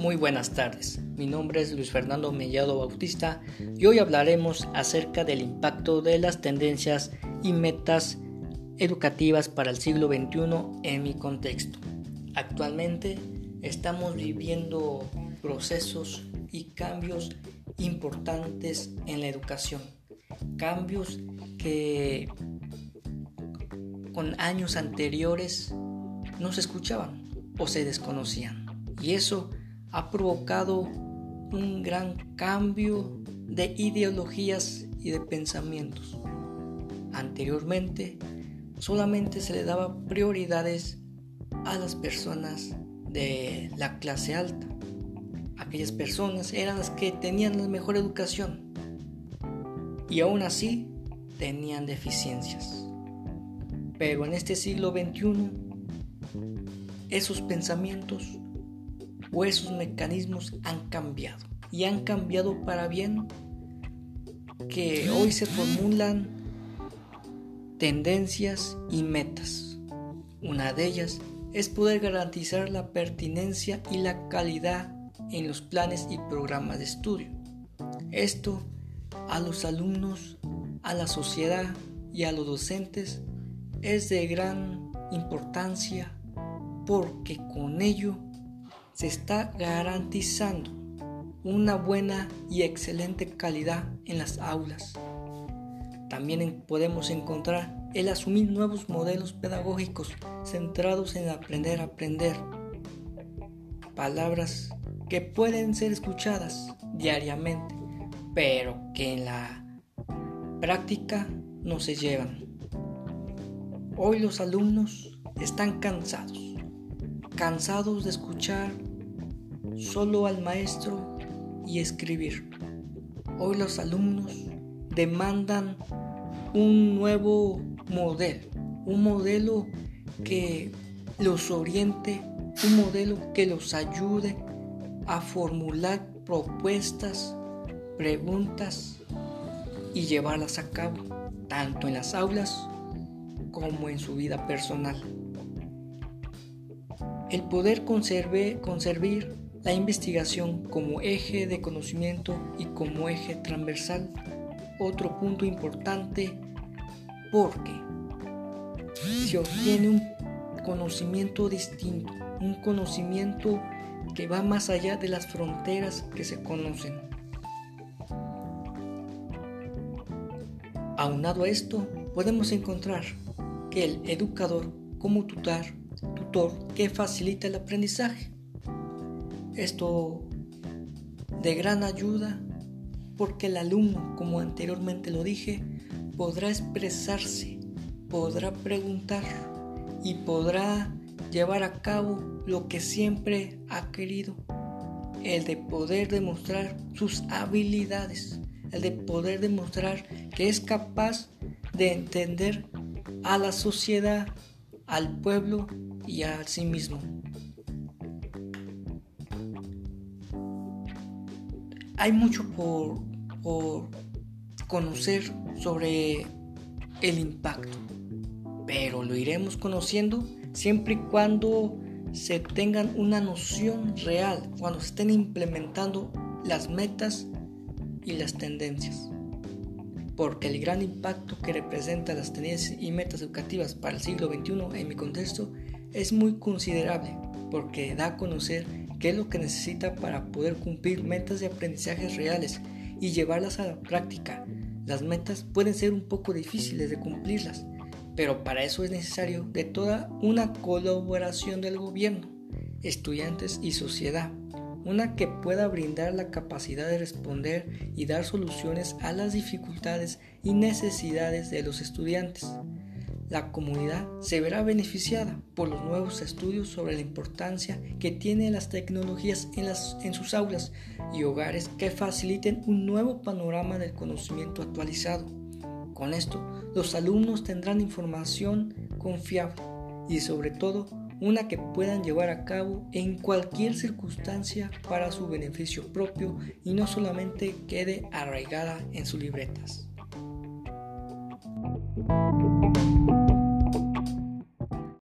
Muy buenas tardes, mi nombre es Luis Fernando Mellado Bautista y hoy hablaremos acerca del impacto de las tendencias y metas educativas para el siglo XXI en mi contexto. Actualmente estamos viviendo procesos y cambios importantes en la educación, cambios que con años anteriores no se escuchaban o se desconocían. Y eso ha provocado un gran cambio de ideologías y de pensamientos. Anteriormente solamente se le daba prioridades a las personas de la clase alta. Aquellas personas eran las que tenían la mejor educación y aún así tenían deficiencias. Pero en este siglo XXI, esos pensamientos o esos mecanismos han cambiado y han cambiado para bien que hoy se formulan tendencias y metas. Una de ellas es poder garantizar la pertinencia y la calidad en los planes y programas de estudio. Esto a los alumnos, a la sociedad y a los docentes es de gran importancia porque con ello se está garantizando una buena y excelente calidad en las aulas. También podemos encontrar el asumir nuevos modelos pedagógicos centrados en aprender a aprender. Palabras que pueden ser escuchadas diariamente, pero que en la práctica no se llevan. Hoy los alumnos están cansados, cansados de escuchar solo al maestro y escribir. Hoy los alumnos demandan un nuevo modelo, un modelo que los oriente, un modelo que los ayude a formular propuestas, preguntas y llevarlas a cabo, tanto en las aulas como en su vida personal. El poder conserve, conservar la investigación como eje de conocimiento y como eje transversal. Otro punto importante porque se obtiene un conocimiento distinto, un conocimiento que va más allá de las fronteras que se conocen. Aunado a esto, podemos encontrar que el educador como tutor, tutor que facilita el aprendizaje esto de gran ayuda porque el alumno, como anteriormente lo dije, podrá expresarse, podrá preguntar y podrá llevar a cabo lo que siempre ha querido, el de poder demostrar sus habilidades, el de poder demostrar que es capaz de entender a la sociedad, al pueblo y a sí mismo. Hay mucho por, conocer sobre el impacto, pero lo iremos conociendo siempre y cuando se tengan una noción real, cuando se estén implementando las metas y las tendencias. Porque el gran impacto que representa las tendencias y metas educativas para el siglo XXI en mi contexto es muy considerable, porque da a conocer qué es lo que necesita para poder cumplir metas de aprendizajes reales y llevarlas a la práctica. Las metas pueden ser un poco difíciles de cumplirlas, pero para eso es necesario de toda una colaboración del gobierno, estudiantes y sociedad, una que pueda brindar la capacidad de responder y dar soluciones a las dificultades y necesidades de los estudiantes la comunidad se verá beneficiada por los nuevos estudios sobre la importancia que tienen las tecnologías en, las, en sus aulas y hogares que faciliten un nuevo panorama del conocimiento actualizado. Con esto, los alumnos tendrán información confiable y sobre todo una que puedan llevar a cabo en cualquier circunstancia para su beneficio propio y no solamente quede arraigada en sus libretas.